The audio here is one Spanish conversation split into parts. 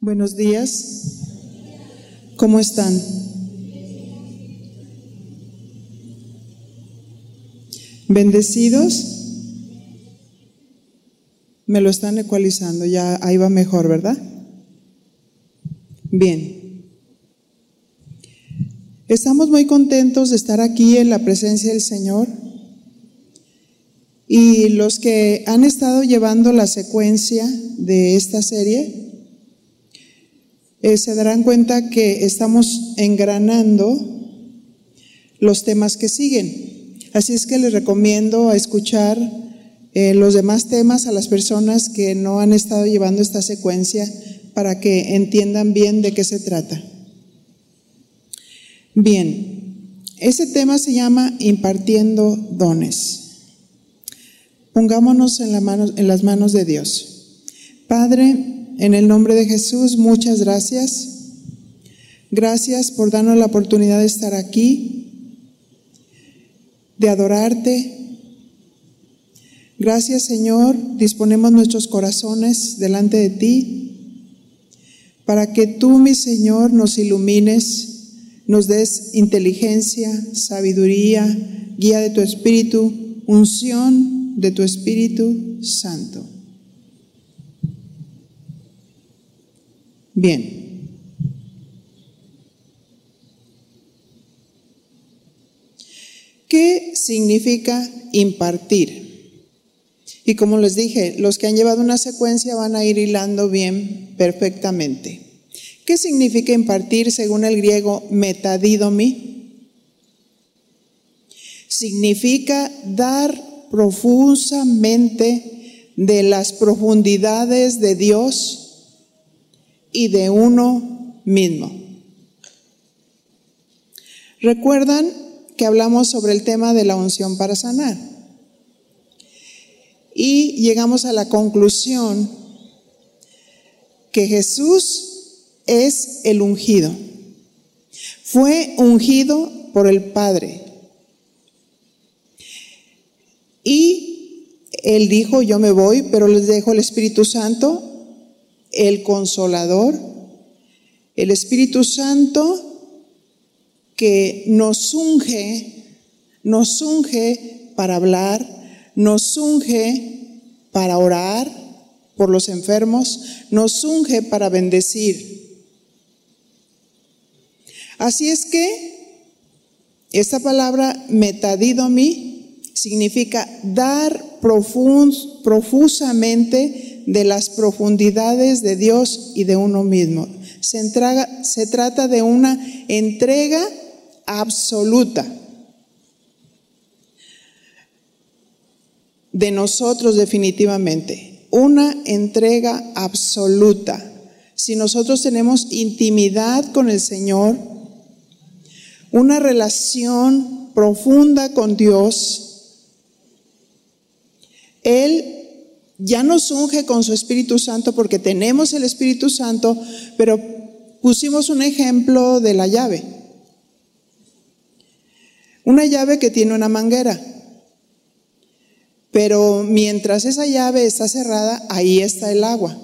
Buenos días. ¿Cómo están? ¿Bendecidos? Me lo están ecualizando, ya ahí va mejor, ¿verdad? Bien. Estamos muy contentos de estar aquí en la presencia del Señor. Y los que han estado llevando la secuencia de esta serie, eh, se darán cuenta que estamos engranando los temas que siguen. Así es que les recomiendo escuchar eh, los demás temas a las personas que no han estado llevando esta secuencia para que entiendan bien de qué se trata. Bien, ese tema se llama impartiendo dones. Pongámonos en, la en las manos de Dios. Padre, en el nombre de Jesús, muchas gracias. Gracias por darnos la oportunidad de estar aquí, de adorarte. Gracias Señor, disponemos nuestros corazones delante de ti para que tú, mi Señor, nos ilumines, nos des inteligencia, sabiduría, guía de tu Espíritu, unción de tu Espíritu Santo. Bien. ¿Qué significa impartir? Y como les dije, los que han llevado una secuencia van a ir hilando bien perfectamente. ¿Qué significa impartir según el griego metadidomi? Significa dar profusamente de las profundidades de Dios y de uno mismo. ¿Recuerdan que hablamos sobre el tema de la unción para sanar? Y llegamos a la conclusión que Jesús es el ungido. Fue ungido por el Padre. Y él dijo, yo me voy, pero les dejo el Espíritu Santo el consolador, el Espíritu Santo que nos unge, nos unge para hablar, nos unge para orar por los enfermos, nos unge para bendecir. Así es que esta palabra metadidomi significa dar profusamente de las profundidades de Dios y de uno mismo. Se, trata de una entrega absoluta de nosotros definitivamente. Una entrega absoluta. Si nosotros tenemos intimidad con el Señor, una relación profunda con Dios, Él ya nos unge con su Espíritu Santo porque tenemos el Espíritu Santo, pero pusimos un ejemplo de la llave. Una llave que tiene una manguera. Pero mientras esa llave está cerrada, ahí está el agua.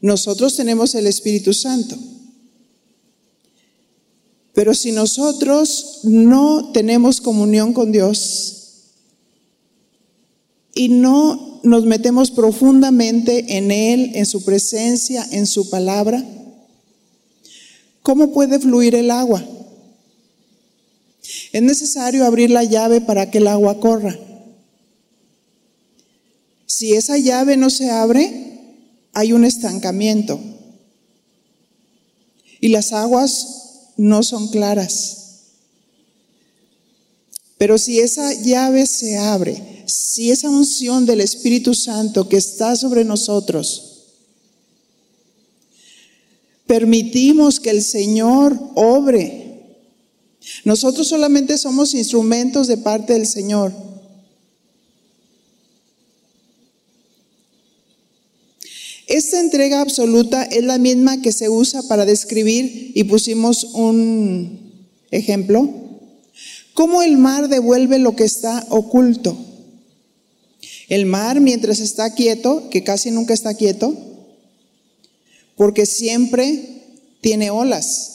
Nosotros tenemos el Espíritu Santo. Pero si nosotros no tenemos comunión con Dios, y no nos metemos profundamente en Él, en su presencia, en su palabra, ¿cómo puede fluir el agua? Es necesario abrir la llave para que el agua corra. Si esa llave no se abre, hay un estancamiento y las aguas no son claras. Pero si esa llave se abre, si esa unción del Espíritu Santo que está sobre nosotros, permitimos que el Señor obre, nosotros solamente somos instrumentos de parte del Señor. Esta entrega absoluta es la misma que se usa para describir, y pusimos un ejemplo, cómo el mar devuelve lo que está oculto. El mar, mientras está quieto, que casi nunca está quieto, porque siempre tiene olas.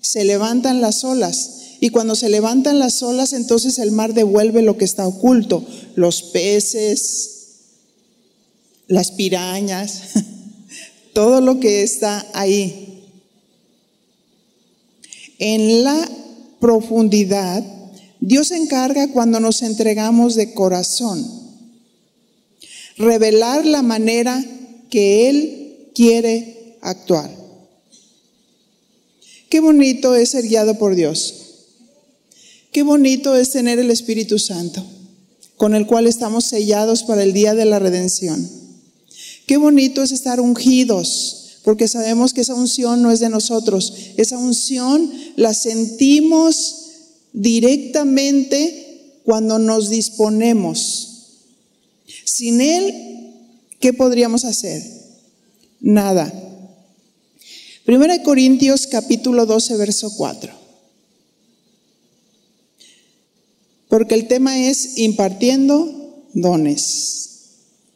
Se levantan las olas. Y cuando se levantan las olas, entonces el mar devuelve lo que está oculto, los peces, las pirañas, todo lo que está ahí. En la profundidad, Dios se encarga cuando nos entregamos de corazón, revelar la manera que Él quiere actuar. Qué bonito es ser guiado por Dios. Qué bonito es tener el Espíritu Santo, con el cual estamos sellados para el día de la redención. Qué bonito es estar ungidos, porque sabemos que esa unción no es de nosotros. Esa unción la sentimos directamente cuando nos disponemos. Sin Él, ¿qué podríamos hacer? Nada. Primera de Corintios capítulo 12, verso 4. Porque el tema es impartiendo dones.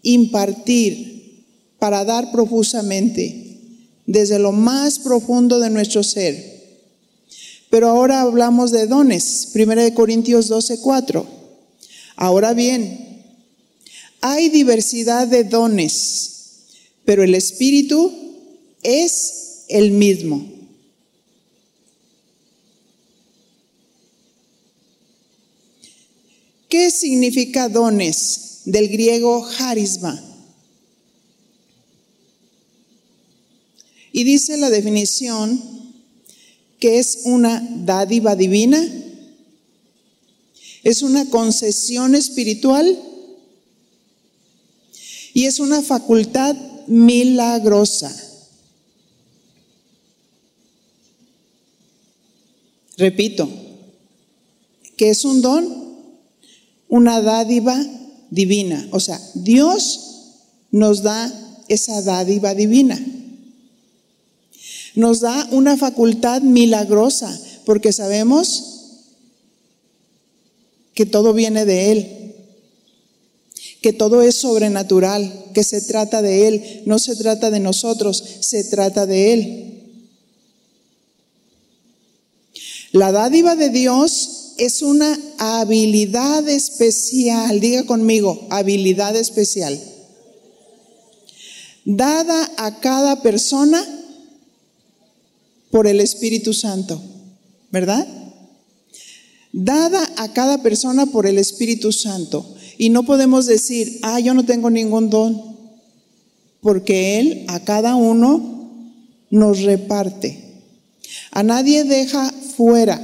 Impartir para dar profusamente desde lo más profundo de nuestro ser. Pero ahora hablamos de dones. Primera de Corintios 12, 4. Ahora bien, hay diversidad de dones, pero el Espíritu es el mismo. ¿Qué significa dones? Del griego charisma. Y dice la definición que es una dádiva divina, es una concesión espiritual y es una facultad milagrosa. Repito, que es un don, una dádiva divina. O sea, Dios nos da esa dádiva divina. Nos da una facultad milagrosa, porque sabemos que todo viene de Él, que todo es sobrenatural, que se trata de Él, no se trata de nosotros, se trata de Él. La dádiva de Dios es una habilidad especial, diga conmigo, habilidad especial, dada a cada persona por el Espíritu Santo, ¿verdad? Dada a cada persona por el Espíritu Santo. Y no podemos decir, ah, yo no tengo ningún don, porque Él a cada uno nos reparte. A nadie deja fuera.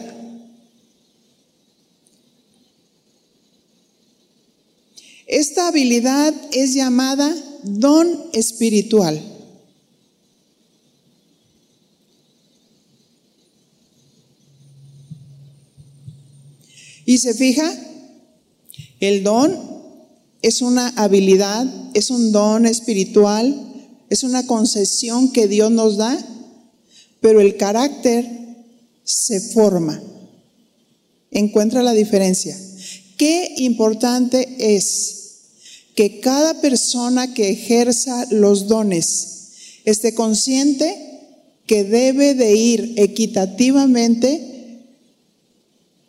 Esta habilidad es llamada don espiritual. Y se fija, el don es una habilidad, es un don espiritual, es una concesión que Dios nos da, pero el carácter se forma. Encuentra la diferencia. Qué importante es que cada persona que ejerza los dones esté consciente que debe de ir equitativamente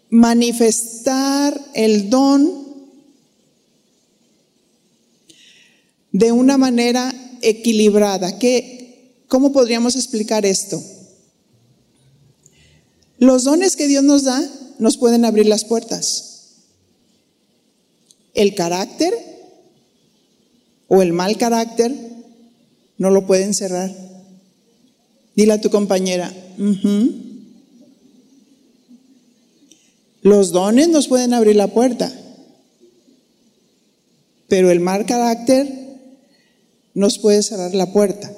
manifestar el don de una manera equilibrada. ¿Qué, ¿Cómo podríamos explicar esto? Los dones que Dios nos da nos pueden abrir las puertas. El carácter o el mal carácter no lo pueden cerrar. Dile a tu compañera, los dones nos pueden abrir la puerta, pero el mal carácter nos puede cerrar la puerta.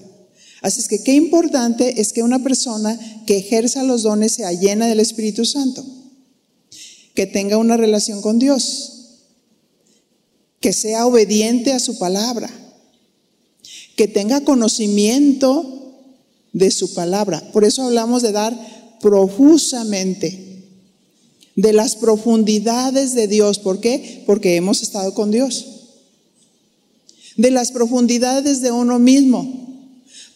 Así es que qué importante es que una persona que ejerza los dones sea llena del Espíritu Santo, que tenga una relación con Dios, que sea obediente a su palabra, que tenga conocimiento de su palabra. Por eso hablamos de dar profusamente, de las profundidades de Dios. ¿Por qué? Porque hemos estado con Dios. De las profundidades de uno mismo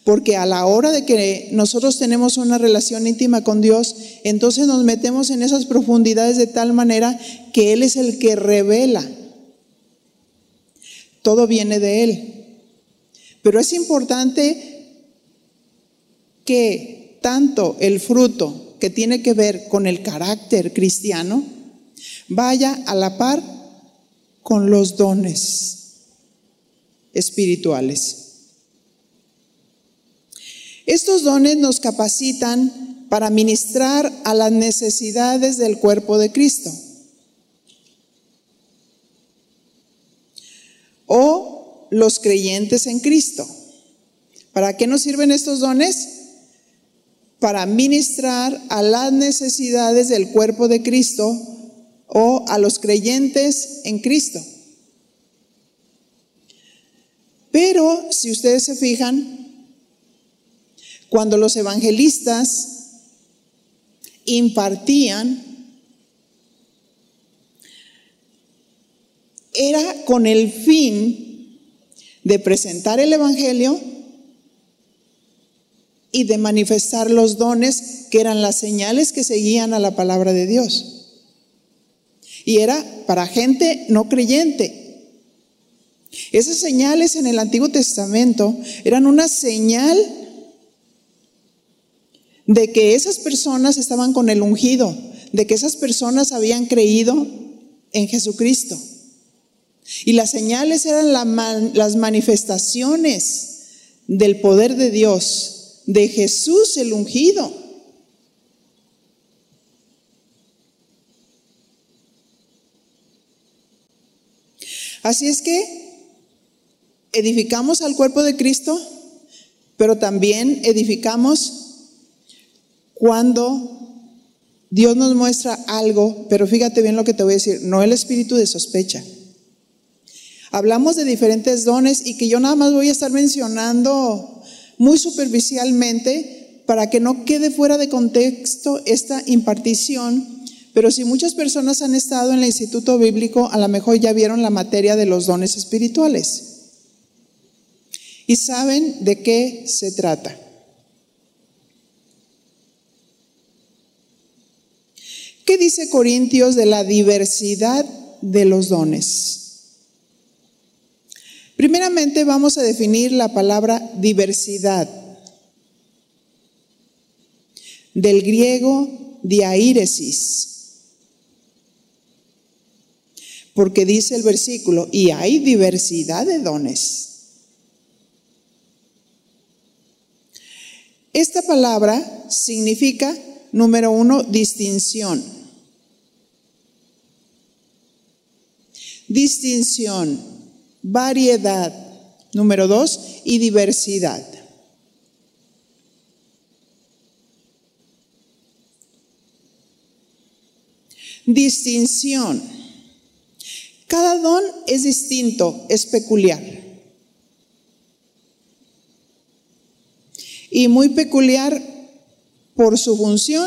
Porque a la hora de que nosotros tenemos una relación íntima con Dios, entonces nos metemos en esas profundidades de tal manera que Él es el que revela. Todo viene de Él. Pero es importante que tanto el fruto que tiene que ver con el carácter cristiano vaya a la par con los dones espirituales. Estos dones nos capacitan para ministrar a las necesidades del cuerpo de Cristo. O los creyentes en Cristo. ¿Para qué nos sirven estos dones? Para ministrar a las necesidades del cuerpo de Cristo o a los creyentes en Cristo. Pero si ustedes se fijan, cuando los evangelistas impartían, era con el fin de presentar el Evangelio y de manifestar los dones que eran las señales que seguían a la palabra de Dios. Y era para gente no creyente. Esas señales en el Antiguo Testamento eran una señal de que esas personas estaban con el ungido, de que esas personas habían creído en Jesucristo. Y las señales eran las manifestaciones del poder de Dios, de Jesús el ungido. Así es que edificamos al cuerpo de Cristo, pero también edificamos cuando Dios nos muestra algo, pero fíjate bien lo que te voy a decir, no el espíritu de sospecha. Hablamos de diferentes dones y que yo nada más voy a estar mencionando muy superficialmente para que no quede fuera de contexto esta impartición, pero si muchas personas han estado en el Instituto Bíblico, a lo mejor ya vieron la materia de los dones espirituales y saben de qué se trata. ¿Qué dice Corintios de la diversidad de los dones? Primeramente vamos a definir la palabra diversidad. Del griego diairesis. Porque dice el versículo, y hay diversidad de dones. Esta palabra significa, número uno, distinción. distinción, variedad, número dos, y diversidad. Distinción. Cada don es distinto, es peculiar. Y muy peculiar por su función,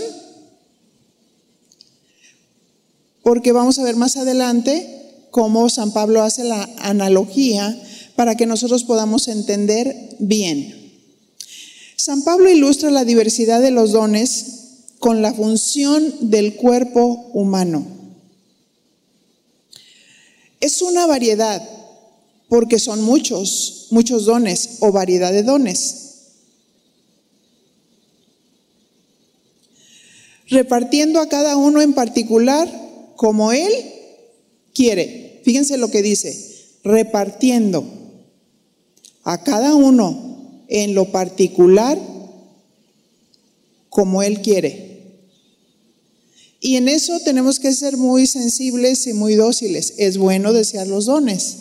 porque vamos a ver más adelante cómo San Pablo hace la analogía para que nosotros podamos entender bien. San Pablo ilustra la diversidad de los dones con la función del cuerpo humano. Es una variedad, porque son muchos, muchos dones o variedad de dones. Repartiendo a cada uno en particular como Él quiere. Fíjense lo que dice, repartiendo a cada uno en lo particular como Él quiere. Y en eso tenemos que ser muy sensibles y muy dóciles. Es bueno desear los dones,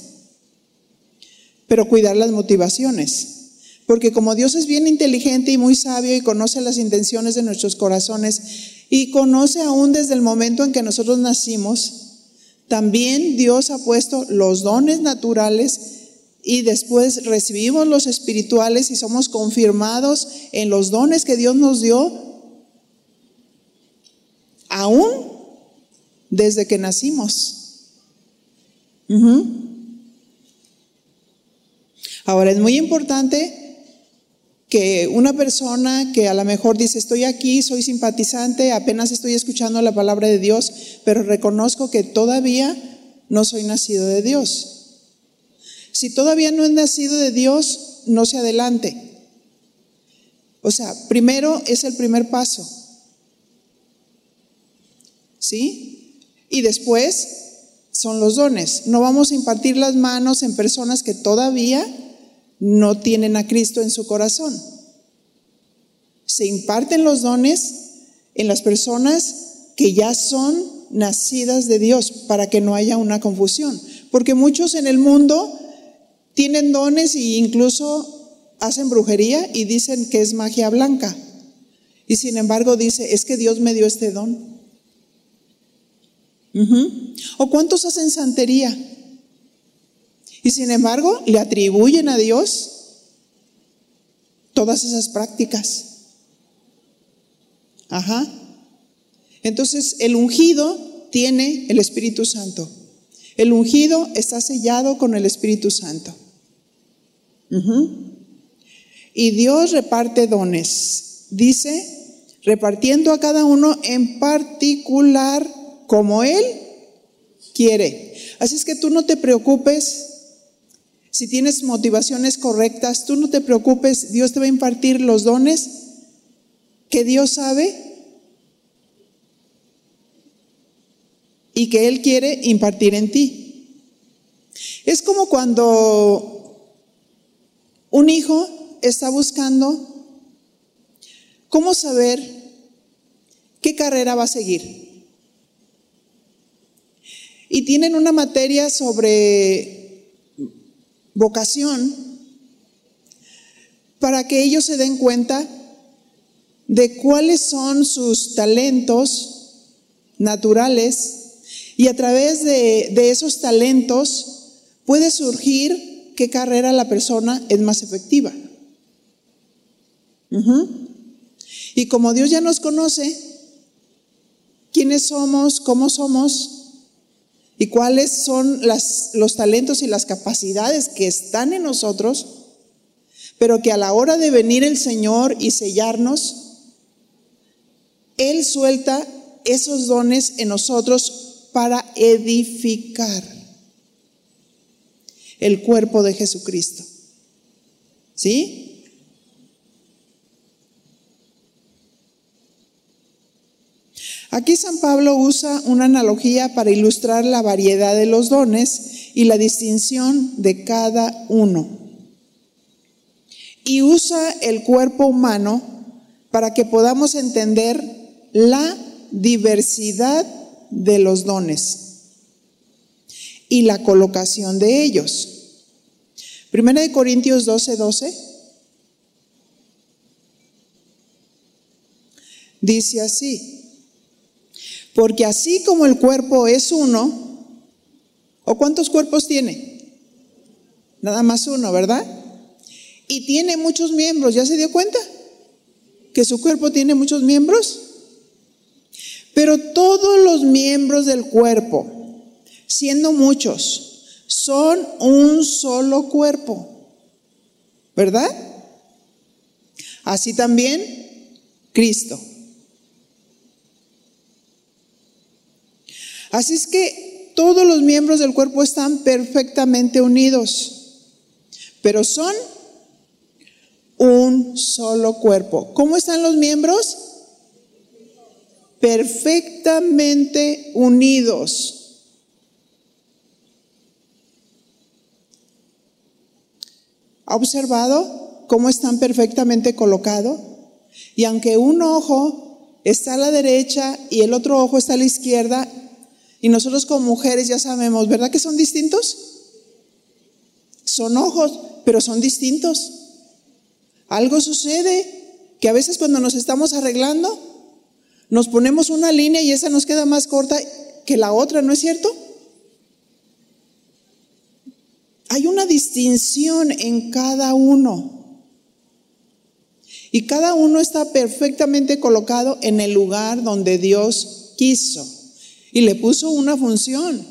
pero cuidar las motivaciones. Porque como Dios es bien inteligente y muy sabio y conoce las intenciones de nuestros corazones y conoce aún desde el momento en que nosotros nacimos, también Dios ha puesto los dones naturales y después recibimos los espirituales y somos confirmados en los dones que Dios nos dio, aún desde que nacimos. Ahora es muy importante que una persona que a lo mejor dice, estoy aquí, soy simpatizante, apenas estoy escuchando la palabra de Dios, pero reconozco que todavía no soy nacido de Dios. Si todavía no es nacido de Dios, no se adelante. O sea, primero es el primer paso. ¿Sí? Y después son los dones. No vamos a impartir las manos en personas que todavía no tienen a Cristo en su corazón. Se imparten los dones en las personas que ya son nacidas de Dios para que no haya una confusión. Porque muchos en el mundo tienen dones e incluso hacen brujería y dicen que es magia blanca. Y sin embargo dice, es que Dios me dio este don. ¿O cuántos hacen santería? Y sin embargo le atribuyen a Dios todas esas prácticas. Ajá. Entonces el ungido tiene el Espíritu Santo. El ungido está sellado con el Espíritu Santo. Y Dios reparte dones. Dice, repartiendo a cada uno en particular como Él quiere. Así es que tú no te preocupes si tienes motivaciones correctas, tú no te preocupes, Dios te va a impartir los dones que Dios sabe y que Él quiere impartir en ti. Es como cuando un hijo está buscando cómo saber qué carrera va a seguir y tienen una materia sobre vocación para que ellos se den cuenta de cuáles son sus talentos naturales y a través de, esos talentos puede surgir qué carrera la persona es más efectiva. Y como Dios ya nos conoce, quiénes somos, cómo somos, y cuáles son los talentos y las capacidades que están en nosotros, pero que a la hora de venir el Señor y sellarnos, Él suelta esos dones en nosotros para edificar el cuerpo de Jesucristo. ¿Sí? Aquí San Pablo usa una analogía para ilustrar la variedad de los dones y la distinción de cada uno. Y usa el cuerpo humano para que podamos entender la diversidad de los dones y la colocación de ellos. Primera de Corintios 12, 12. Dice así, porque así como el cuerpo es uno, ¿o cuántos cuerpos tiene? Nada más uno, ¿verdad? Y tiene muchos miembros, ¿ya se dio cuenta? Que su cuerpo tiene muchos miembros. Pero todos los miembros del cuerpo, siendo muchos, son un solo cuerpo, ¿verdad? Así también Cristo. Así es que todos los miembros del cuerpo están perfectamente unidos, pero son un solo cuerpo. ¿Cómo están los miembros? Perfectamente unidos. ¿Ha observado cómo están perfectamente colocados? Y aunque un ojo está a la derecha y el otro ojo está a la izquierda, y nosotros como mujeres ya sabemos, ¿verdad que son distintos? Son ojos, pero son distintos. Algo sucede que a veces cuando nos estamos arreglando, nos ponemos una línea y esa nos queda más corta que la otra, ¿no es cierto? Hay una distinción en cada uno. Y cada uno está perfectamente colocado en el lugar donde Dios quiso y le puso una función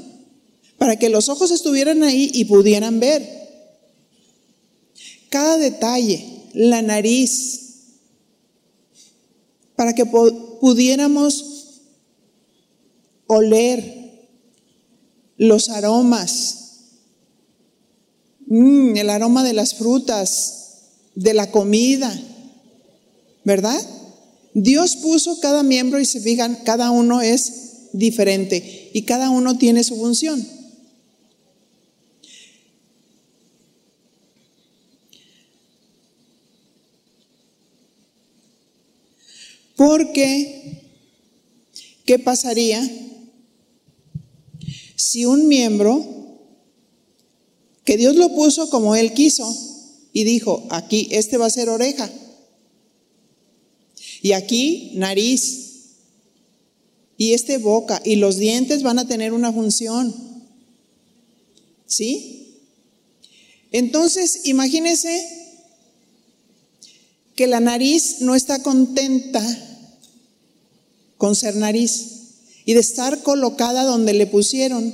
para que los ojos estuvieran ahí y pudieran ver cada detalle. la nariz para que pudiéramos oler los aromas, mm, el aroma de las frutas, de la comida, ¿verdad? Dios puso cada miembro y se fijan, cada uno es diferente y cada uno tiene su función. Porque, ¿qué pasaría si un miembro que Dios lo puso como Él quiso y dijo, aquí, este va a ser oreja, y aquí nariz, y este boca, y los dientes van a tener una función, ¿sí? Entonces, imagínese que la nariz no está contenta con ser nariz y de estar colocada donde le pusieron.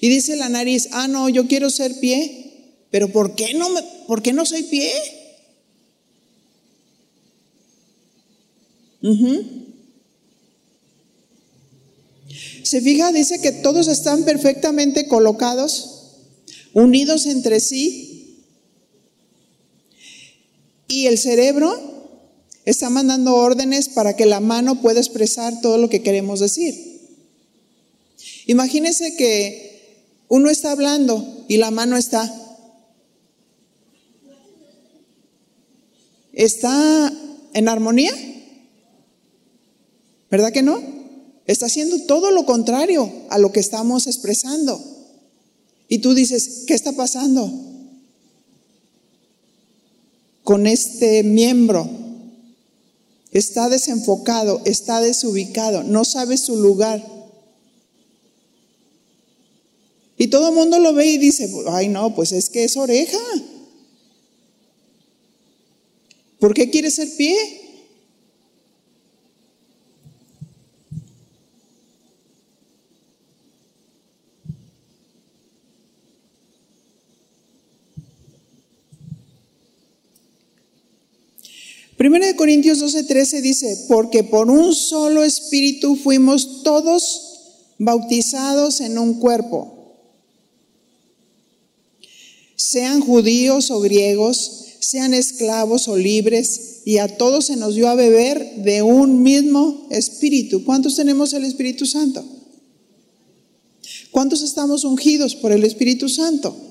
Y dice la nariz, ah, no, yo quiero ser pie, pero ¿por qué no, me, ¿por qué no soy pie? Se fija, dice que todos están perfectamente colocados, unidos entre sí, y el cerebro está mandando órdenes para que la mano pueda expresar todo lo que queremos decir. Imagínense que uno está hablando y la mano está. ¿Está en armonía? ¿Verdad que no? Está haciendo todo lo contrario a lo que estamos expresando. Y tú dices, ¿qué está pasando? con este miembro. Está desenfocado, está desubicado, no sabe su lugar. Y todo el mundo lo ve y dice, ay no, pues es que es oreja. ¿Por qué quiere ser pie? Primera de Corintios 12, dice, porque por un solo espíritu fuimos todos bautizados en un cuerpo, sean judíos o griegos, sean esclavos o libres, y a todos se nos dio a beber de un mismo espíritu. ¿Cuántos tenemos el Espíritu Santo? ¿Cuántos estamos ungidos por el Espíritu Santo?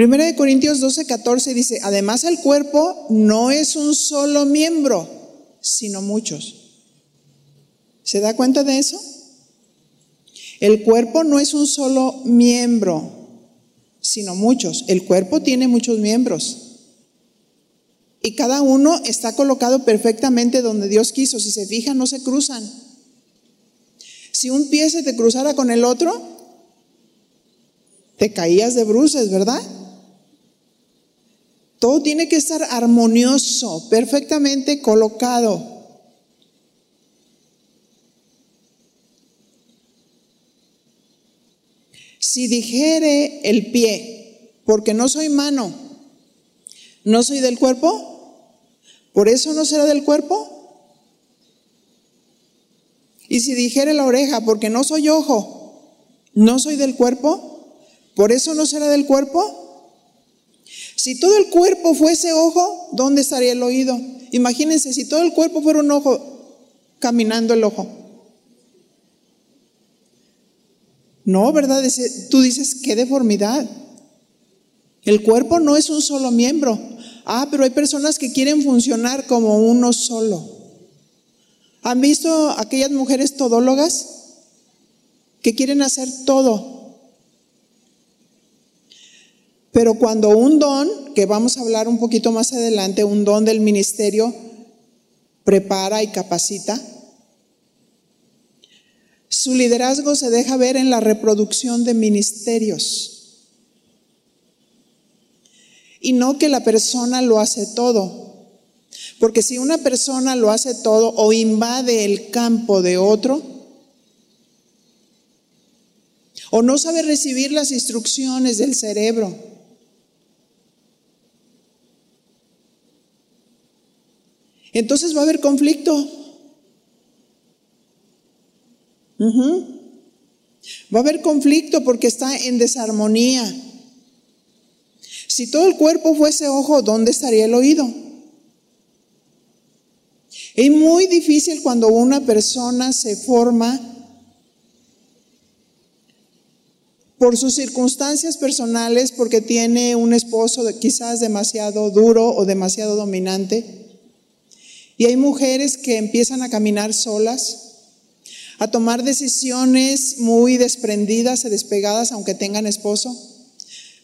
Primera de Corintios 12, 14 dice, además el cuerpo no es un solo miembro, sino muchos. ¿Se da cuenta de eso? El cuerpo no es un solo miembro, sino muchos. El cuerpo tiene muchos miembros. Y cada uno está colocado perfectamente donde Dios quiso. Si se fijan, no se cruzan. Si un pie se te cruzara con el otro, te caías de bruces, ¿verdad? Todo tiene que estar armonioso, perfectamente colocado. Si dijere el pie, porque no soy mano, no soy del cuerpo, por eso no será del cuerpo. Y si dijere la oreja, porque no soy ojo, no soy del cuerpo, por eso no será del cuerpo. Si todo el cuerpo fuese ojo, ¿dónde estaría el oído? Imagínense, si todo el cuerpo fuera un ojo, caminando el ojo. No, ¿verdad? Tú dices, qué deformidad. El cuerpo no es un solo miembro. Ah, pero hay personas que quieren funcionar como uno solo. ¿Han visto aquellas mujeres todólogas que quieren hacer todo? Pero cuando un don, que vamos a hablar un poquito más adelante, un don del ministerio, prepara y capacita, su liderazgo se deja ver en la reproducción de ministerios. Y no que la persona lo hace todo. Porque si una persona lo hace todo o invade el campo de otro, o no sabe recibir las instrucciones del cerebro. Entonces va a haber conflicto. Va a haber conflicto porque está en desarmonía. Si todo el cuerpo fuese ojo, ¿dónde estaría el oído? Es muy difícil cuando una persona se forma por sus circunstancias personales, porque tiene un esposo quizás demasiado duro o demasiado dominante. Y hay mujeres que empiezan a caminar solas, a tomar decisiones muy desprendidas y despegadas aunque tengan esposo.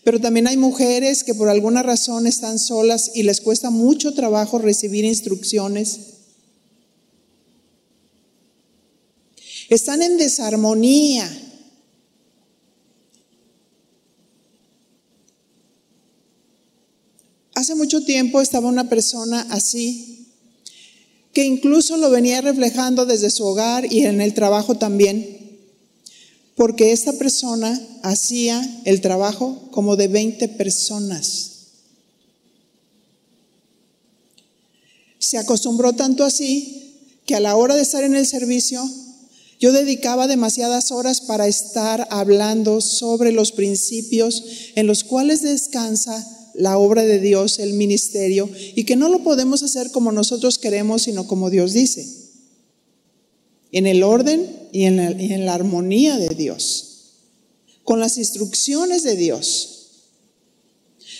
Pero también hay mujeres que por alguna razón están solas y les cuesta mucho trabajo recibir instrucciones. Están en desarmonía. Hace mucho tiempo estaba una persona así que incluso lo venía reflejando desde su hogar y en el trabajo también, porque esta persona hacía el trabajo como de 20 personas. Se acostumbró tanto así que a la hora de estar en el servicio, yo dedicaba demasiadas horas para estar hablando sobre los principios en los cuales descansa la obra de Dios, el ministerio, y que no lo podemos hacer como nosotros queremos, sino como Dios dice, en el orden y en la, armonía de Dios, con las instrucciones de Dios.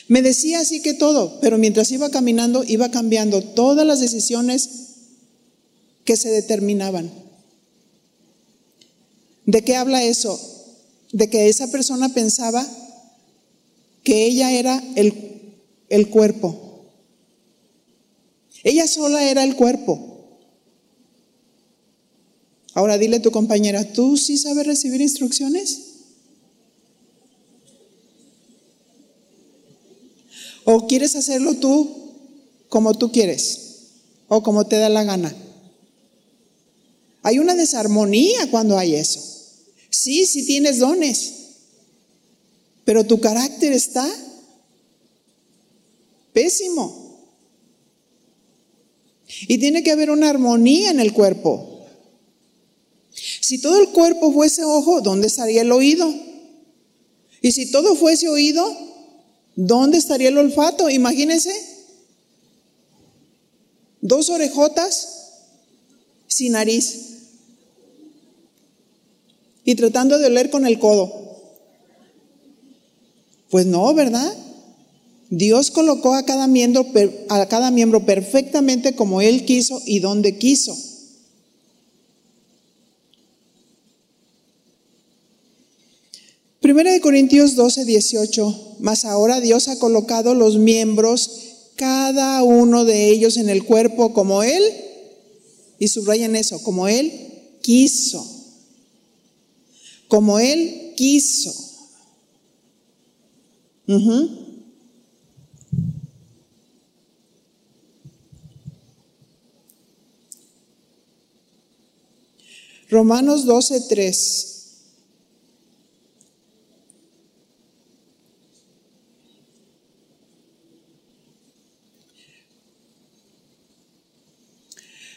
Me decía así que todo, pero mientras iba caminando, iba cambiando todas las decisiones que se determinaban. ¿De qué habla eso? De que esa persona pensaba que ella era el, el cuerpo. Ella sola era el cuerpo. Ahora dile a tu compañera, ¿tú sí sabes recibir instrucciones? ¿O quieres hacerlo tú como tú quieres? ¿O como te da la gana? Hay una desarmonía cuando hay eso. Sí, sí tienes dones pero tu carácter está pésimo. Y tiene que haber una armonía en el cuerpo. Si todo el cuerpo fuese ojo, ¿dónde estaría el oído? Y si todo fuese oído, ¿dónde estaría el olfato? Imagínense. Dos orejotas sin nariz. Y tratando de oler con el codo. Pues no, ¿verdad? Dios colocó a cada miembro, a cada miembro perfectamente como Él quiso y donde quiso. Primera de Corintios 12, 18, mas ahora Dios ha colocado los miembros, cada uno de ellos en el cuerpo como Él, y subrayan eso, como Él quiso, como Él quiso. Romanos 12, 3.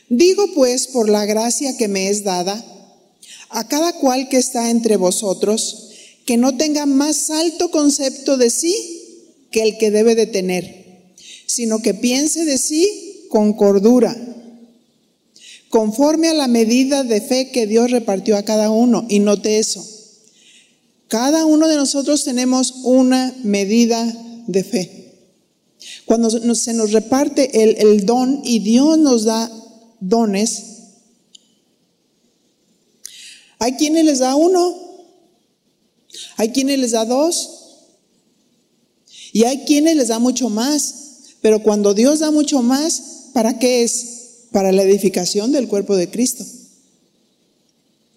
Digo pues por la gracia que me es dada, a cada cual que está entre vosotros, que no tenga más alto concepto de sí que el que debe de tener, sino que piense de sí con cordura, conforme a la medida de fe que Dios repartió a cada uno. Y note eso, cada uno de nosotros tenemos una medida de fe. Cuando se nos reparte el, don y Dios nos da dones, hay quienes les da uno hay quienes les da dos y hay quienes les da mucho más. Pero cuando Dios da mucho más, ¿para qué es? Para la edificación del cuerpo de Cristo.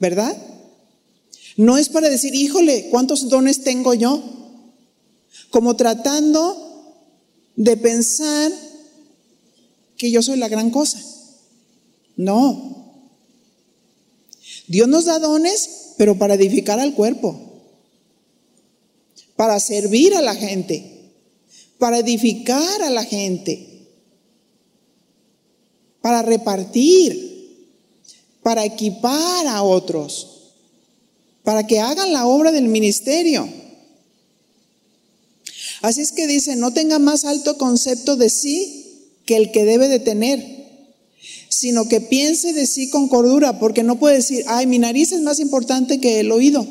¿Verdad? No es para decir, híjole, ¿cuántos dones tengo yo? Como tratando de pensar que yo soy la gran cosa. No. Dios nos da dones, pero para edificar al cuerpo. para servir a la gente, para edificar a la gente, para repartir, para equipar a otros, para que hagan la obra del ministerio. Así es que dice, no tenga más alto concepto de sí que el que debe de tener, sino que piense de sí con cordura, porque no puede decir, ay, mi nariz es más importante que el oído.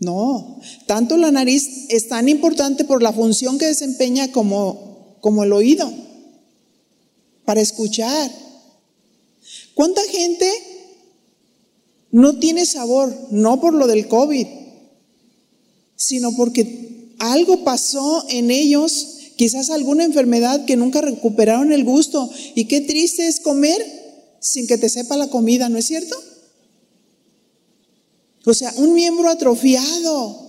No, tanto la nariz es tan importante por la función que desempeña como, como el oído, para escuchar. ¿Cuánta gente no tiene sabor? No por lo del COVID, sino porque algo pasó en ellos, quizás alguna enfermedad que nunca recuperaron el gusto. Y qué triste es comer sin que te sepa la comida, ¿no es cierto? O sea, un miembro atrofiado.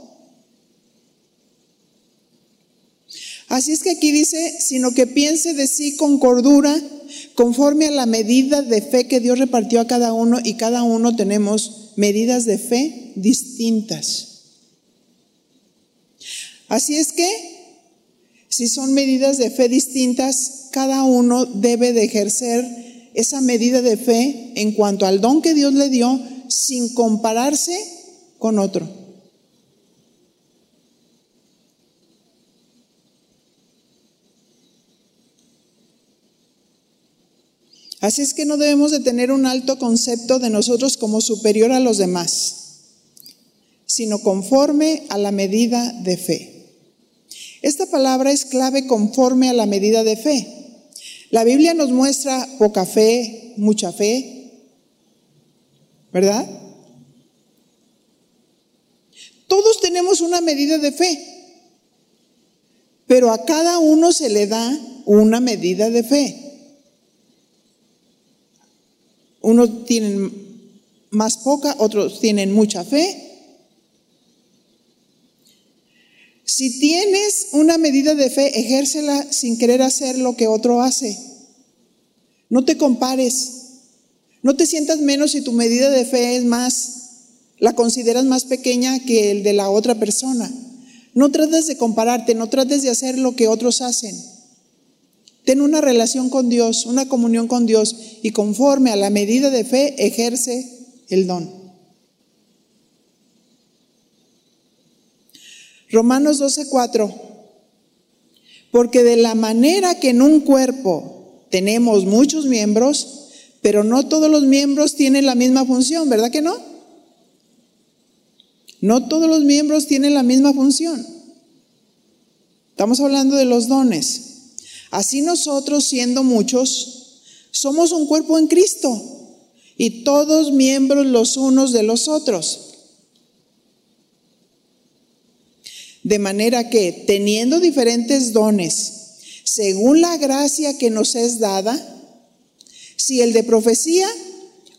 Así es que aquí dice, sino que piense de sí con cordura, conforme a la medida de fe que Dios repartió a cada uno, y cada uno tenemos medidas de fe distintas. Así es que, si son medidas de fe distintas, cada uno debe de ejercer esa medida de fe en cuanto al don que Dios le dio sin compararse con otro. Así es que no debemos de tener un alto concepto de nosotros como superior a los demás, sino conforme a la medida de fe. Esta palabra es clave conforme a la medida de fe. La Biblia nos muestra poca fe, mucha fe, ¿verdad? Todos tenemos una medida de fe, pero a cada uno se le da una medida de fe. Unos tienen más poca, otros tienen mucha fe. Si tienes una medida de fe, ejércela sin querer hacer lo que otro hace. No te compares. No te sientas menos si tu medida de fe es más, la consideras más pequeña que el de la otra persona. No trates de compararte, no trates de hacer lo que otros hacen. Ten una relación con Dios, una comunión con Dios y conforme a la medida de fe ejerce el don. Romanos 12:4. Porque de la manera que en un cuerpo tenemos muchos miembros, pero no todos los miembros tienen la misma función, ¿verdad que no? No todos los miembros tienen la misma función. Estamos hablando de los dones. Así nosotros, siendo muchos, somos un cuerpo en Cristo y todos miembros los unos de los otros. De manera que, teniendo diferentes dones, según la gracia que nos es dada, si el de profecía,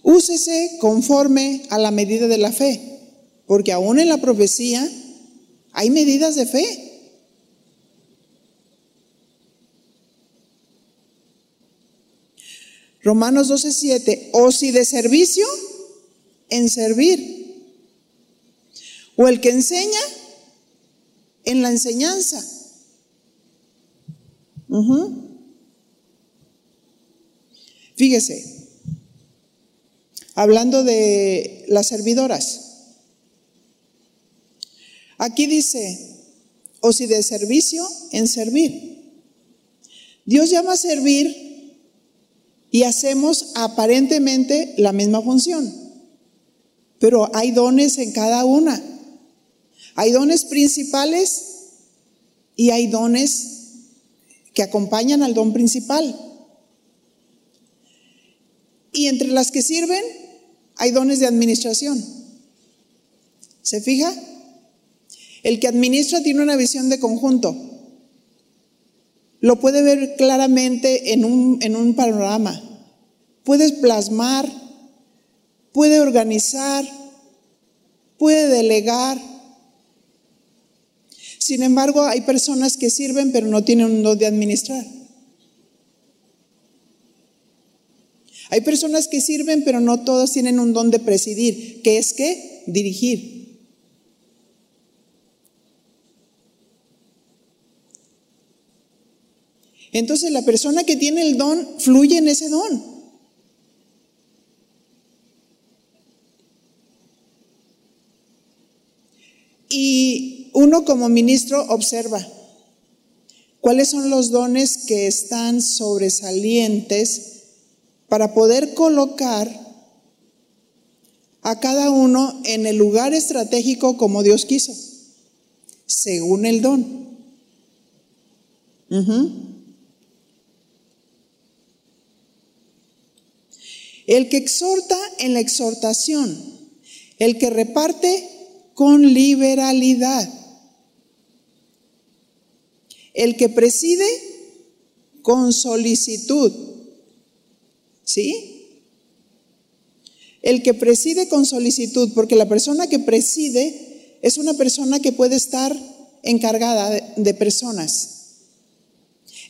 úsese conforme a la medida de la fe, porque aún en la profecía hay medidas de fe. Romanos 12:7, o si de servicio, en servir. O el que enseña, en la enseñanza. Fíjese, hablando de las servidoras, aquí dice, o si de servicio, en servir. Dios llama a servir y hacemos aparentemente la misma función, pero hay dones en cada una. Hay dones principales y hay dones que acompañan al don principal. Y entre las que sirven hay dones de administración. ¿Se fija? El que administra tiene una visión de conjunto. Lo puede ver claramente en un, en un panorama. Puedes plasmar, puede organizar, puede delegar. Sin embargo, hay personas que sirven pero no tienen un don de administrar. Hay personas que sirven, pero no todos tienen un don de presidir, que es dirigir. Entonces la persona que tiene el don fluye en ese don. Y uno como ministro observa cuáles son los dones que están sobresalientes para poder colocar a cada uno en el lugar estratégico como Dios quiso, según el don. El que exhorta en la exhortación, el que reparte con liberalidad, el que preside con solicitud, ¿sí? El que preside con solicitud, porque la persona que preside es una persona que puede estar encargada de, personas.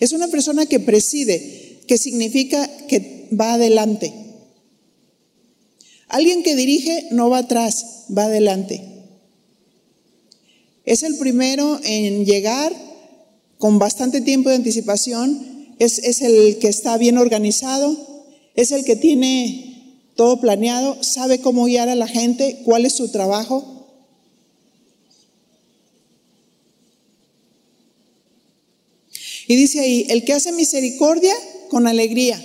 Es una persona que preside, que significa que va adelante. Alguien que dirige no va atrás, va adelante. Es el primero en llegar con bastante tiempo de anticipación, es, es el que está bien organizado, es el que tiene todo planeado, sabe cómo guiar a la gente, cuál es su trabajo. Y dice ahí, el que hace misericordia con alegría.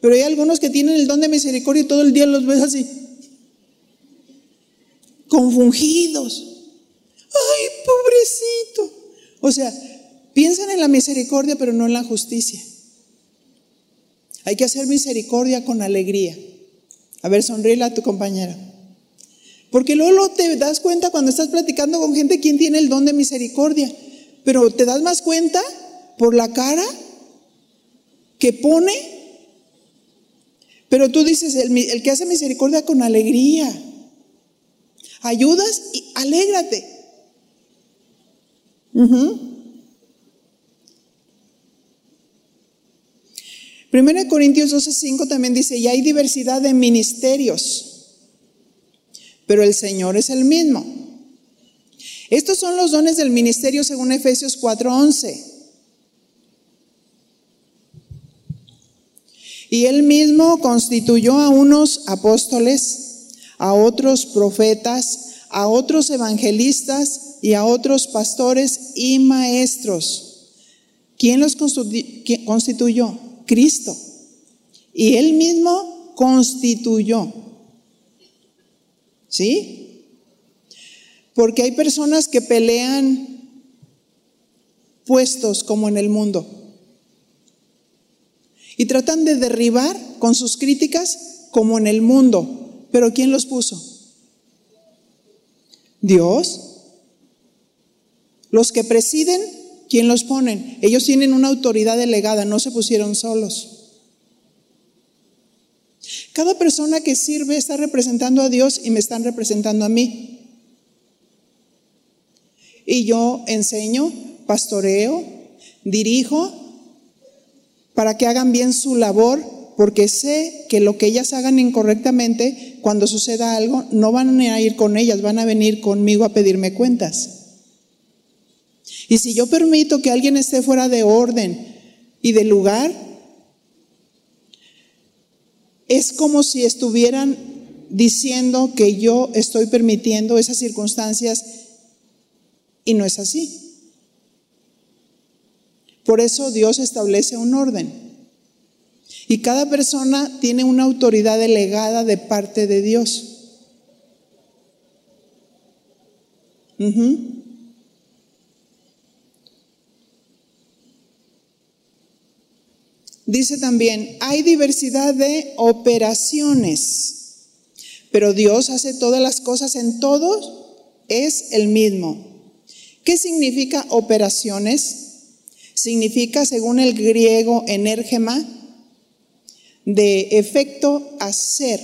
Pero hay algunos que tienen el don de misericordia y todo el día los ves así confundidos. Ay, pobrecito. O sea, piensan en la misericordia, pero no en la justicia. Hay que hacer misericordia con alegría. A ver, sonríe a tu compañera. Porque luego te das cuenta cuando estás platicando con gente quién tiene el don de misericordia. Pero te das más cuenta por la cara que pone. Pero tú dices, el, el que hace misericordia con alegría ayudas y alégrate. Primera Corintios 12:5 también dice, y hay diversidad de ministerios, pero el Señor es el mismo. Estos son los dones del ministerio según Efesios 4:11. Y él mismo constituyó a unos apóstoles, a otros profetas, a otros evangelistas y a otros pastores y maestros. ¿Quién los constituyó? Cristo. Y él mismo constituyó. ¿Sí? Porque hay personas que pelean puestos como en el mundo. Y tratan de derribar con sus críticas como en el mundo. Pero ¿quién los puso? Dios. Los que presiden, ¿quién los ponen? Ellos tienen una autoridad delegada, no se pusieron solos. Cada persona que sirve está representando a Dios y me están representando a mí. Y yo enseño, pastoreo, dirijo para que hagan bien su labor porque sé que lo que ellas hagan incorrectamente, cuando suceda algo, no van a ir con ellas, van a venir conmigo a pedirme cuentas. Y si yo permito que alguien esté fuera de orden y de lugar, es como si estuvieran diciendo que yo estoy permitiendo esas circunstancias y no es así. Por eso Dios establece un orden. Y cada persona tiene una autoridad delegada de parte de Dios. Dice también, hay diversidad de operaciones, pero Dios hace todas las cosas en todos, es el mismo. ¿Qué significa operaciones? Significa, según el griego enérgema, de efecto hacer.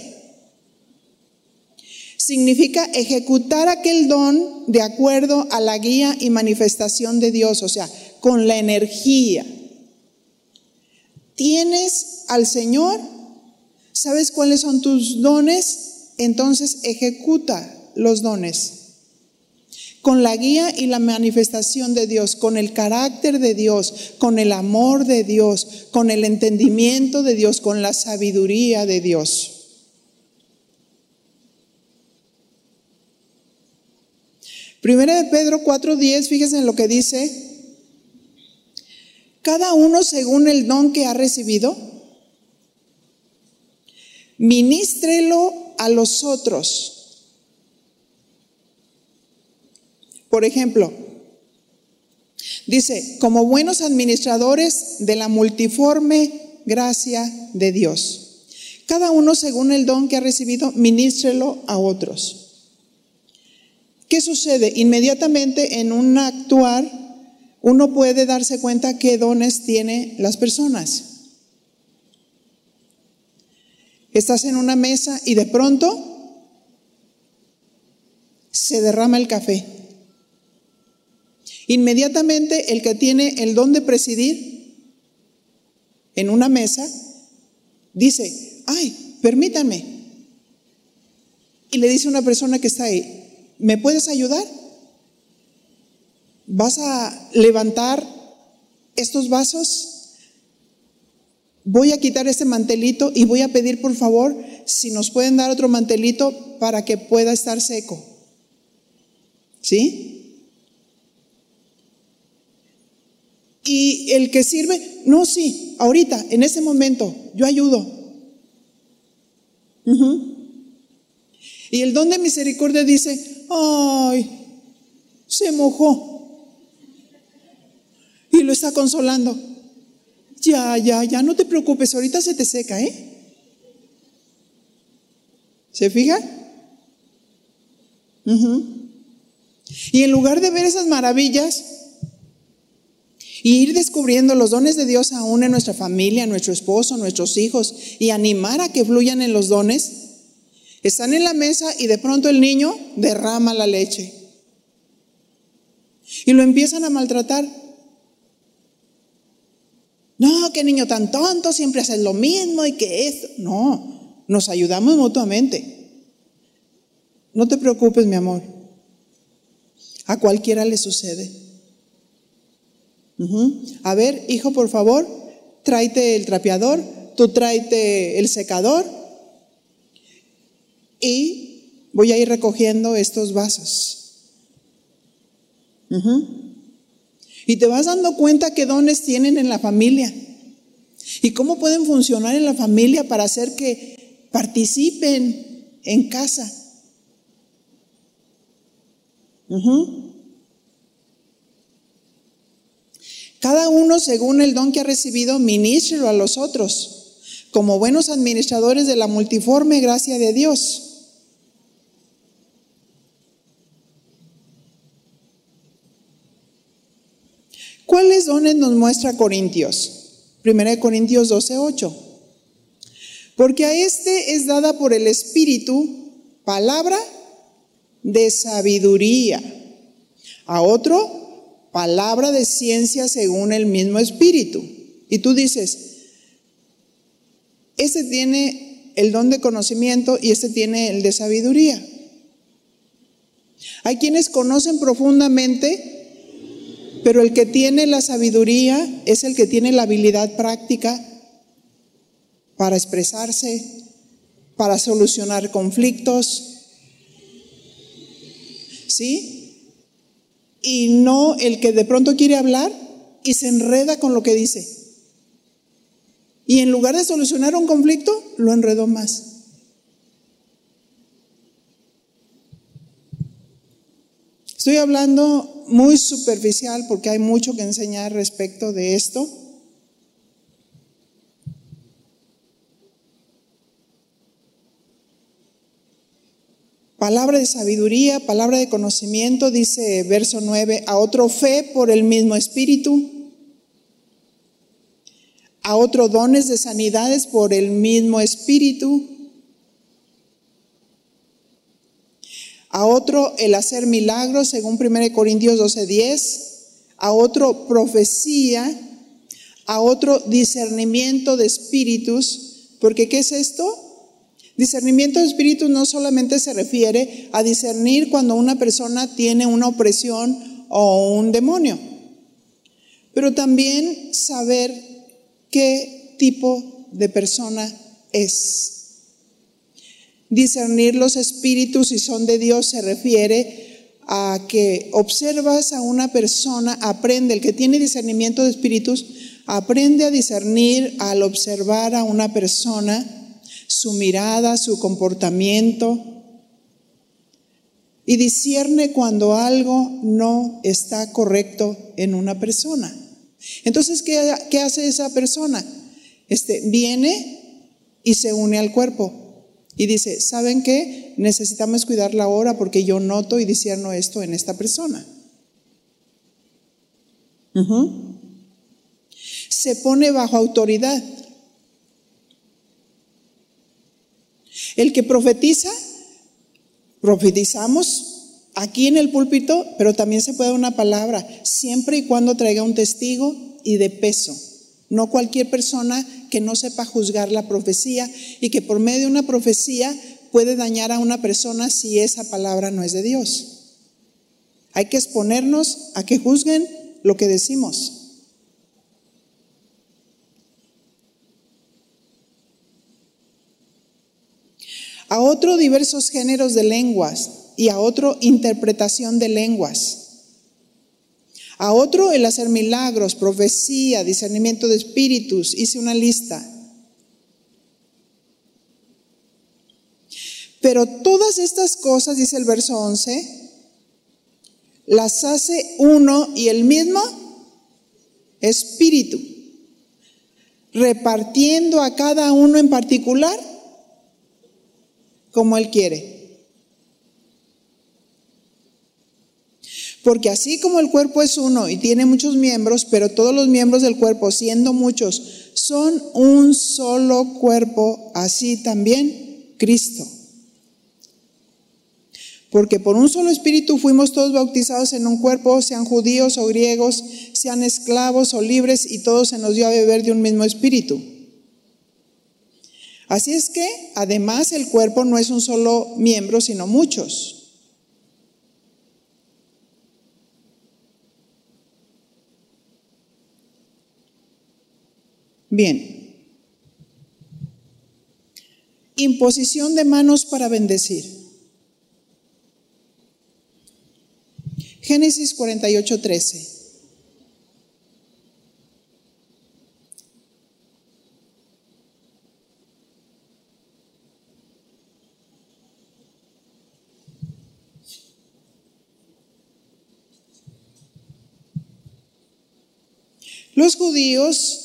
Significa ejecutar aquel don de acuerdo a la guía y manifestación de Dios, o sea, con la energía. Tienes al Señor, sabes cuáles son tus dones, entonces ejecuta los dones con la guía y la manifestación de Dios, con el carácter de Dios, con el amor de Dios, con el entendimiento de Dios, con la sabiduría de Dios. Primera de Pedro 4:10, fíjense en lo que dice. Cada uno según el don que ha recibido, ministrelo a los otros Por ejemplo, dice, como buenos administradores de la multiforme gracia de Dios. Cada uno según el don que ha recibido, ministrelo a otros. ¿Qué sucede? Inmediatamente en un actuar, uno puede darse cuenta qué dones tiene las personas. Estás en una mesa y de pronto se derrama el café. Inmediatamente el que tiene el don de presidir en una mesa dice, ay, permítame. Y le dice a una persona que está ahí, ¿me puedes ayudar? ¿Vas a levantar estos vasos? Voy a quitar este mantelito y voy a pedir por favor si nos pueden dar otro mantelito para que pueda estar seco. ¿Sí? Y el que sirve, no, sí, ahorita, en ese momento, yo ayudo. Y el don de misericordia dice, ay, se mojó. Y lo está consolando. Ya, ya, ya, no te preocupes, ahorita se te seca, ¿eh? ¿Se fija? Y en lugar de ver esas maravillas, y ir descubriendo los dones de Dios aún en nuestra familia, nuestro esposo, nuestros hijos, y animar a que fluyan en los dones. Están en la mesa y de pronto el niño derrama la leche. Y lo empiezan a maltratar. No, qué niño tan tonto, siempre haces lo mismo y que esto. No, nos ayudamos mutuamente. No te preocupes, mi amor. A cualquiera le sucede. A ver, hijo, por favor, tráete el trapeador, tú tráete el secador y voy a ir recogiendo estos vasos. Y te vas dando cuenta qué dones tienen en la familia y cómo pueden funcionar en la familia para hacer que participen en casa. Cada uno, según el don que ha recibido, ministrelo a los otros, como buenos administradores de la multiforme gracia de Dios. ¿Cuáles dones nos muestra Corintios? 1 Corintios 12, 8. Porque a este es dada por el Espíritu palabra de sabiduría, a otro palabra de ciencia según el mismo espíritu. Y tú dices, este tiene el don de conocimiento y este tiene el de sabiduría. Hay quienes conocen profundamente, pero el que tiene la sabiduría es el que tiene la habilidad práctica para expresarse, para solucionar conflictos. ¿Sí? Y no el que de pronto quiere hablar y se enreda con lo que dice. Y en lugar de solucionar un conflicto, lo enredó más. Estoy hablando muy superficial porque hay mucho que enseñar respecto de esto. Palabra de sabiduría, palabra de conocimiento, dice verso 9, a otro fe por el mismo espíritu, a otro dones de sanidades por el mismo espíritu, a otro el hacer milagros según 1 Corintios 12:10, a otro profecía, a otro discernimiento de espíritus, porque ¿qué es esto? Discernimiento de espíritus no solamente se refiere a discernir cuando una persona tiene una opresión o un demonio, pero también saber qué tipo de persona es. Discernir los espíritus si son de Dios se refiere a que observas a una persona, aprende, el que tiene discernimiento de espíritus, aprende a discernir al observar a una persona su mirada, su comportamiento, y discierne cuando algo no está correcto en una persona. Entonces, ¿qué, hace esa persona? Este, viene y se une al cuerpo y dice, ¿saben qué? Necesitamos cuidarla ahora porque yo noto y discierno esto en esta persona. Se pone bajo autoridad. El que profetiza, profetizamos aquí en el púlpito, pero también se puede dar una palabra, siempre y cuando traiga un testigo y de peso. No cualquier persona que no sepa juzgar la profecía y que por medio de una profecía puede dañar a una persona si esa palabra no es de Dios. Hay que exponernos a que juzguen lo que decimos. a otro diversos géneros de lenguas y a otro interpretación de lenguas. A otro el hacer milagros, profecía, discernimiento de espíritus. Hice una lista. Pero todas estas cosas, dice el verso 11, las hace uno y el mismo espíritu, repartiendo a cada uno en particular como Él quiere. Porque así como el cuerpo es uno y tiene muchos miembros, pero todos los miembros del cuerpo, siendo muchos, son un solo cuerpo, así también Cristo. Porque por un solo espíritu fuimos todos bautizados en un cuerpo, sean judíos o griegos, sean esclavos o libres, y todos se nos dio a beber de un mismo espíritu. Así es que, además, el cuerpo no es un solo miembro, sino muchos. Bien. Imposición de manos para bendecir. Génesis 48, 13. Los judíos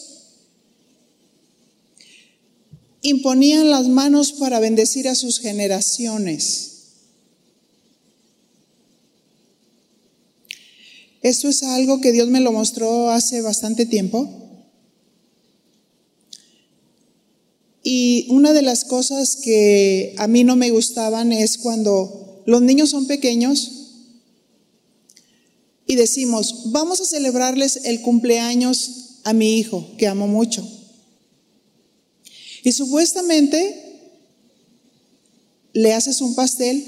imponían las manos para bendecir a sus generaciones. Esto es algo que Dios me lo mostró hace bastante tiempo. Y una de las cosas que a mí no me gustaban es cuando los niños son pequeños y decimos, vamos a celebrarles el cumpleaños a mi hijo, que amo mucho. Y supuestamente le haces un pastel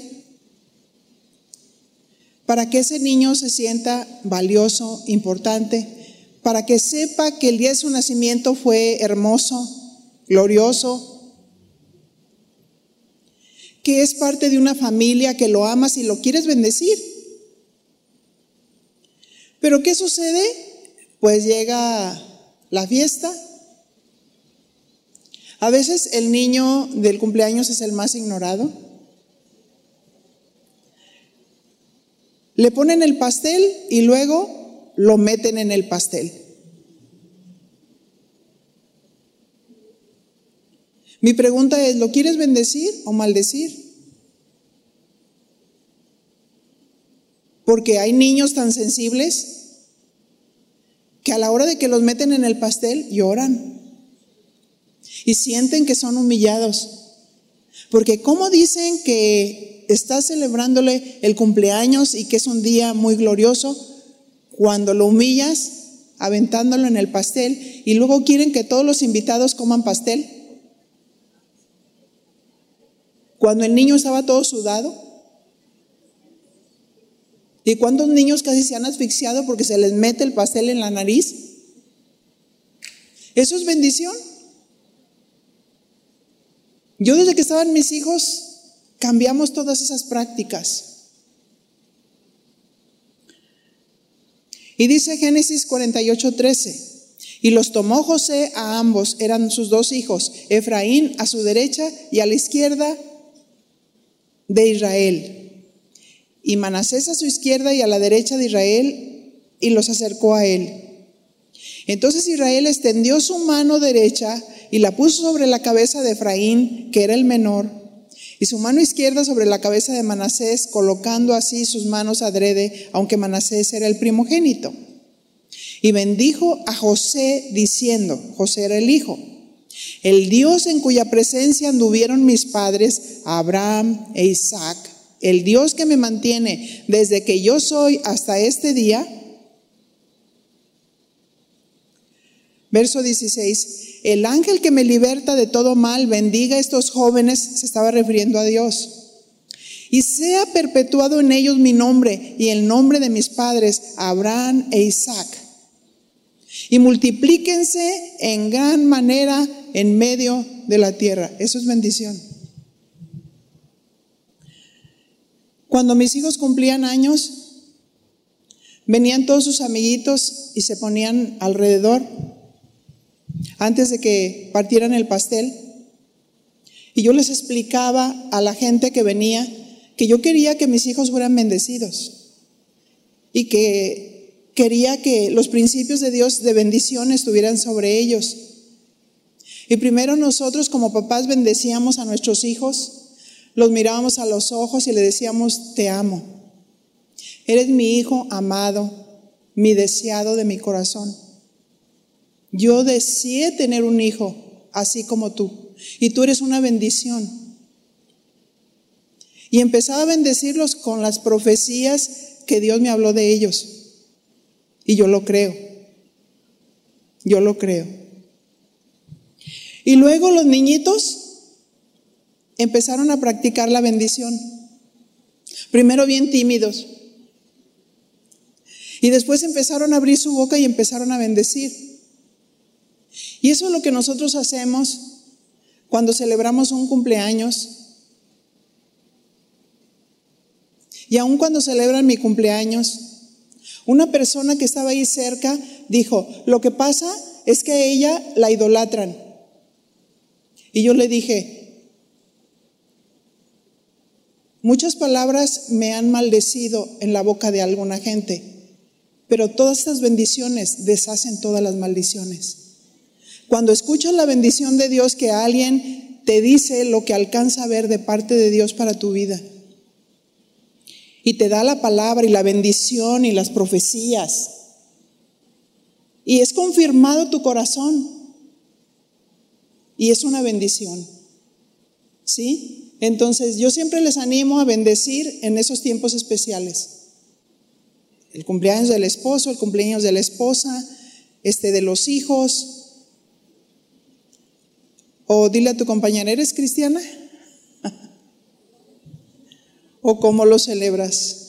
para que ese niño se sienta valioso, importante, para que sepa que el día de su nacimiento fue hermoso, glorioso, que es parte de una familia que lo amas y lo quieres bendecir. Pero ¿qué sucede? Pues llega la fiesta. A veces el niño del cumpleaños es el más ignorado. Le ponen el pastel y luego lo meten en el pastel. Mi pregunta es, ¿lo quieres bendecir o maldecir? Porque hay niños tan sensibles que a la hora de que los meten en el pastel lloran y sienten que son humillados. Porque ¿cómo dicen que estás celebrándole el cumpleaños y que es un día muy glorioso cuando lo humillas aventándolo en el pastel y luego quieren que todos los invitados coman pastel? Cuando el niño estaba todo sudado. ¿Y cuántos niños casi se han asfixiado porque se les mete el pastel en la nariz? Eso es bendición. Yo desde que estaban mis hijos cambiamos todas esas prácticas. Y dice Génesis 48, 13. Y los tomó José a ambos, eran sus dos hijos, Efraín a su derecha y a la izquierda de Israel. Y Manasés a su izquierda y a la derecha de Israel, y los acercó a él. Entonces Israel extendió su mano derecha y la puso sobre la cabeza de Efraín, que era el menor, y su mano izquierda sobre la cabeza de Manasés, colocando así sus manos adrede, aunque Manasés era el primogénito. Y bendijo a José diciendo, José era el hijo, el Dios en cuya presencia anduvieron mis padres, Abraham e Isaac, el Dios que me mantiene desde que yo soy hasta este día. Verso 16, el ángel que me liberta de todo mal, bendiga a estos jóvenes, se estaba refiriendo a Dios. Y sea perpetuado en ellos mi nombre y el nombre de mis padres, Abraham e Isaac. Y multiplíquense en gran manera en medio de la tierra. Eso es bendición. Cuando mis hijos cumplían años, venían todos sus amiguitos y se ponían alrededor antes de que partieran el pastel. Y yo les explicaba a la gente que venía que yo quería que mis hijos fueran bendecidos y que quería que los principios de Dios de bendición estuvieran sobre ellos. Y primero nosotros como papás bendecíamos a nuestros hijos, los mirábamos a los ojos y le decíamos, te amo. Eres mi hijo amado, mi deseado de mi corazón. Yo deseé tener un hijo así como tú. Y tú eres una bendición. Y empezaba a bendecirlos con las profecías que Dios me habló de ellos. Y yo lo creo. Yo lo creo. Y luego los niñitos empezaron a practicar la bendición. Primero bien tímidos. Y después empezaron a abrir su boca y empezaron a bendecir. Y eso es lo que nosotros hacemos cuando celebramos un cumpleaños. Y aun cuando celebran mi cumpleaños, una persona que estaba ahí cerca dijo, lo que pasa es que a ella la idolatran. Y yo le dije, muchas palabras me han maldecido en la boca de alguna gente, pero todas estas bendiciones deshacen todas las maldiciones. Cuando escuchas la bendición de Dios que alguien te dice lo que alcanza a ver de parte de Dios para tu vida. Y te da la palabra y la bendición y las profecías. Y es confirmado tu corazón. Y es una bendición. ¿Sí? Entonces yo siempre les animo a bendecir en esos tiempos especiales. El cumpleaños del esposo, el cumpleaños de la esposa, este de los hijos, o dile a tu compañera, ¿eres cristiana? ¿O cómo lo celebras?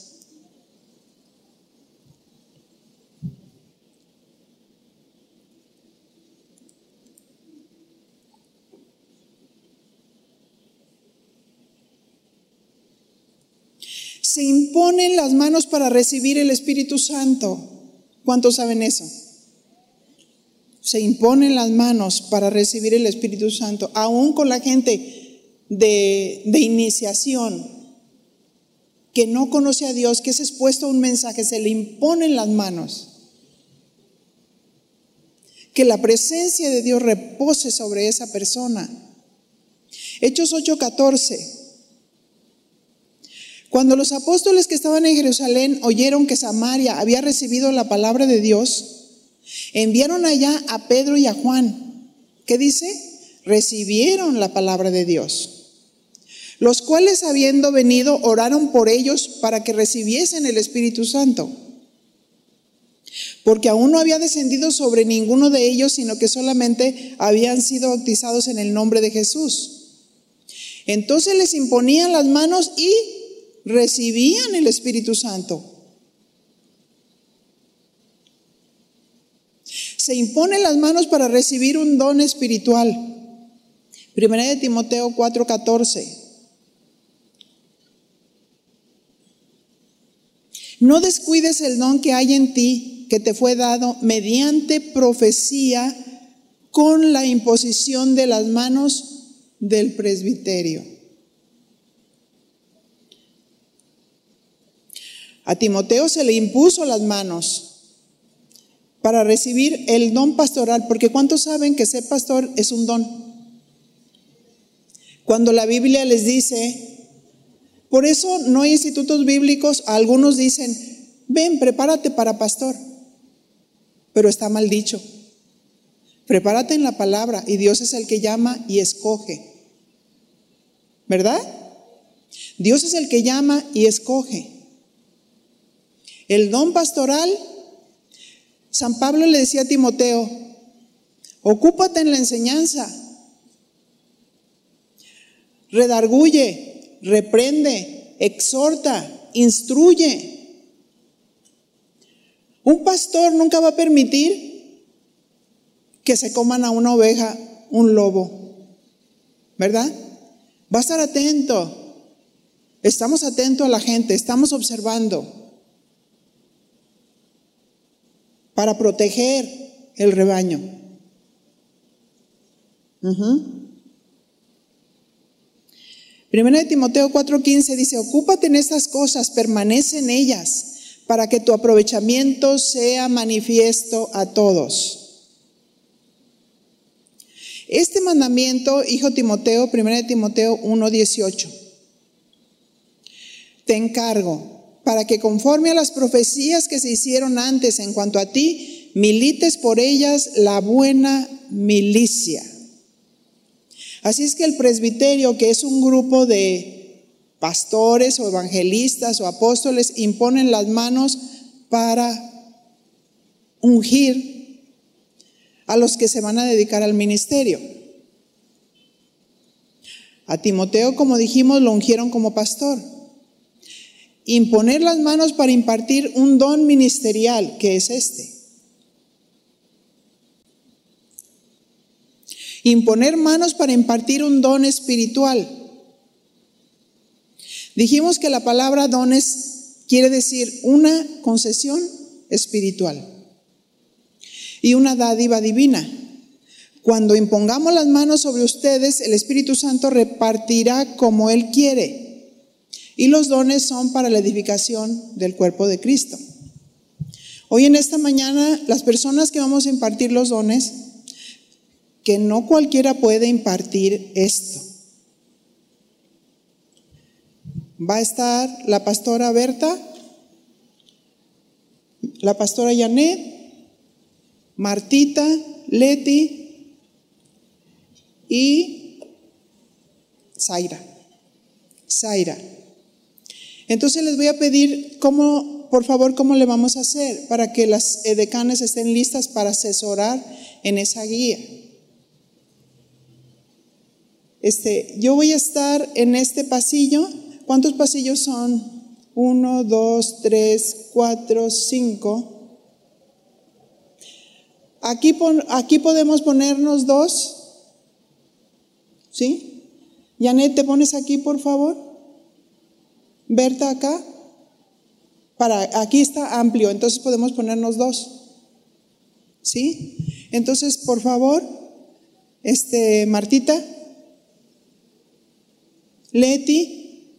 Se imponen las manos para recibir el Espíritu Santo. ¿Cuántos saben eso? se imponen las manos para recibir el Espíritu Santo, aún con la gente de, de iniciación que no conoce a Dios, que es expuesto a un mensaje, se le imponen las manos. Que la presencia de Dios repose sobre esa persona. Hechos 8:14. Cuando los apóstoles que estaban en Jerusalén oyeron que Samaria había recibido la palabra de Dios, Enviaron allá a Pedro y a Juan. ¿Qué dice? Recibieron la palabra de Dios. Los cuales habiendo venido oraron por ellos para que recibiesen el Espíritu Santo. Porque aún no había descendido sobre ninguno de ellos, sino que solamente habían sido bautizados en el nombre de Jesús. Entonces les imponían las manos y recibían el Espíritu Santo. Se imponen las manos para recibir un don espiritual. Primera de Timoteo 4:14. No descuides el don que hay en ti, que te fue dado mediante profecía con la imposición de las manos del presbiterio. A Timoteo se le impuso las manos para recibir el don pastoral, porque ¿cuántos saben que ser pastor es un don? Cuando la Biblia les dice, por eso no hay institutos bíblicos, algunos dicen, ven, prepárate para pastor, pero está mal dicho. Prepárate en la palabra y Dios es el que llama y escoge. ¿Verdad? Dios es el que llama y escoge. El don pastoral, San Pablo le decía a Timoteo, ocúpate en la enseñanza, redarguye, reprende, exhorta, instruye. Un pastor nunca va a permitir que se coman a una oveja un lobo, ¿verdad? Va a estar atento. Estamos atentos a la gente, estamos observando. Para proteger el rebaño. Primera de Timoteo 4:15 dice, ocúpate en estas cosas, permanece en ellas, para que tu aprovechamiento sea manifiesto a todos. Este mandamiento, hijo Timoteo, Primera de Timoteo 1:18, te encargo para que conforme a las profecías que se hicieron antes en cuanto a ti, milites por ellas la buena milicia. Así es que el presbiterio, que es un grupo de pastores o evangelistas o apóstoles, imponen las manos para ungir a los que se van a dedicar al ministerio. A Timoteo, como dijimos, lo ungieron como pastor imponer las manos para impartir un don ministerial, que es este. Imponer manos para impartir un don espiritual. Dijimos que la palabra dones quiere decir una concesión espiritual y una dádiva divina. Cuando impongamos las manos sobre ustedes, el Espíritu Santo repartirá como Él quiere y los dones son para la edificación del cuerpo de Cristo. Hoy en esta mañana, las personas que vamos a impartir los dones, que no cualquiera puede impartir esto. Va a estar la pastora Berta, la pastora Janet, Martita, Leti y Zaira. Zaira. Entonces les voy a pedir cómo, por favor, cómo le vamos a hacer para que las edecanes estén listas para asesorar en esa guía. Este, yo voy a estar en este pasillo. ¿Cuántos pasillos son? Uno, dos, tres, cuatro, cinco. Aquí, aquí podemos ponernos dos. ¿Sí? Janet, ¿te pones aquí, por favor? Berta acá, para aquí está amplio, entonces podemos ponernos dos. ¿Sí? Entonces, por favor, este Martita, Leti,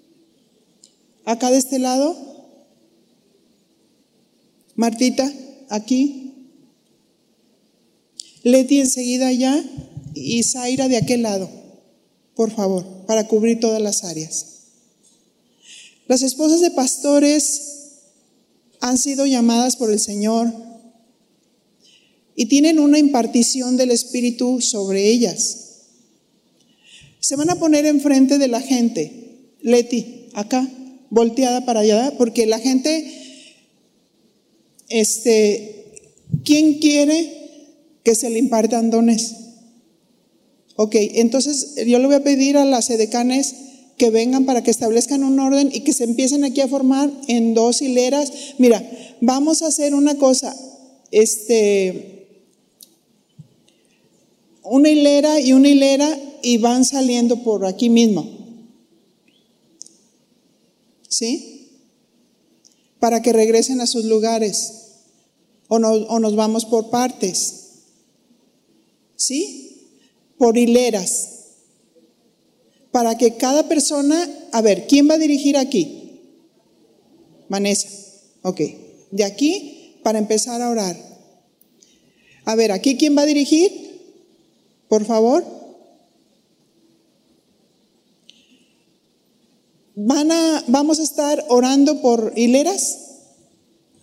acá de este lado, Martita, aquí, Leti enseguida allá y Zaira de aquel lado, por favor, para cubrir todas las áreas. Las esposas de pastores han sido llamadas por el Señor y tienen una impartición del Espíritu sobre ellas. Se van a poner enfrente de la gente. Leti, acá, volteada para allá, porque la gente, este, ¿quién quiere que se le impartan dones? Ok, entonces yo le voy a pedir a las edecanes que vengan para que establezcan un orden y que se empiecen aquí a formar en dos hileras. Mira, vamos a hacer una cosa, este, una hilera y una hilera y van saliendo por aquí mismo. ¿Sí? Para que regresen a sus lugares. O, o nos vamos por partes. ¿Sí? Por hileras para que cada persona, a ver, ¿quién va a dirigir aquí? Vanessa. Ok. De aquí, para empezar a orar. A ver, ¿aquí quién va a dirigir? Por favor. Van a, vamos a estar orando por hileras.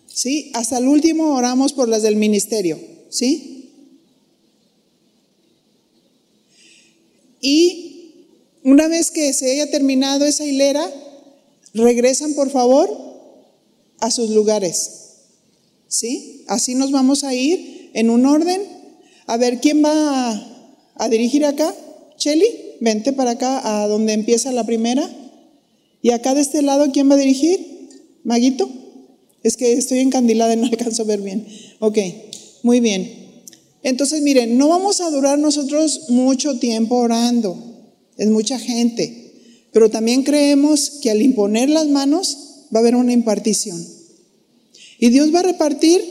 ¿Sí? Hasta el último oramos por las del ministerio. ¿Sí? Y una vez que se haya terminado esa hilera, regresan por favor a sus lugares. ¿Sí? Así nos vamos a ir en un orden. A ver, ¿quién va a, dirigir acá? Cheli, vente para acá a donde empieza la primera. Y acá de este lado, ¿quién va a dirigir? Maguito. Es que estoy encandilada y no alcanzo a ver bien. Ok, muy bien. Entonces, miren, no vamos a durar nosotros mucho tiempo orando es mucha gente, pero también creemos que al imponer las manos va a haber una impartición. Y Dios va a repartir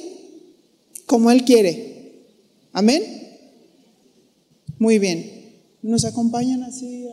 como Él quiere. Amén. Muy bien. ¿Nos acompañan así?